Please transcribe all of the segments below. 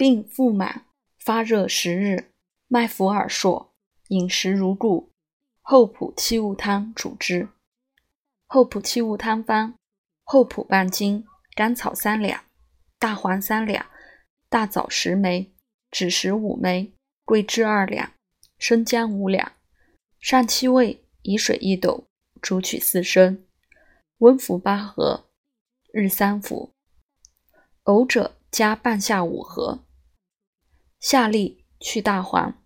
病腹满，发热十日，脉浮耳数，饮食如故。厚朴气物汤主之。厚朴气物汤方：厚朴半斤，甘草三两，大黄三两，大枣十枚，枳实五枚，桂枝二两，生姜五两。上七味，以水一斗，煮取四升，温服八合，日三服。呕者加半夏五合。下利去大黄，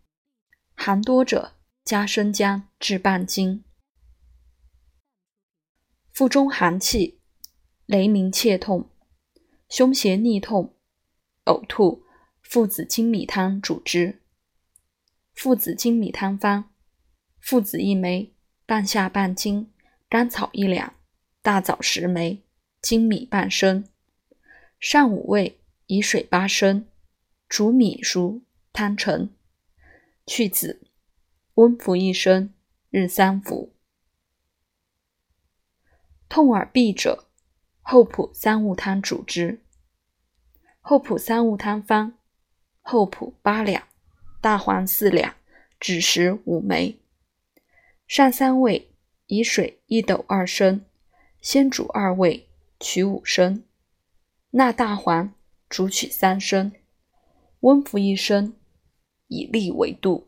寒多者。加生姜至半斤。腹中寒气、雷鸣切痛、胸胁逆痛、呕吐，附子粳米汤主之。附子粳米汤方：附子一枚，半夏半斤，甘草一两，大枣十枚，粳米半升。上五味，以水八升，煮米熟，汤成，去子。温服一升，日三服。痛耳痹者，厚朴三物汤主之。厚朴三物汤方：厚朴八两，大黄四两，枳实五枚。上三味，以水一斗二升，先煮二味，取五升。纳大黄，煮取三升，温服一升，以利为度。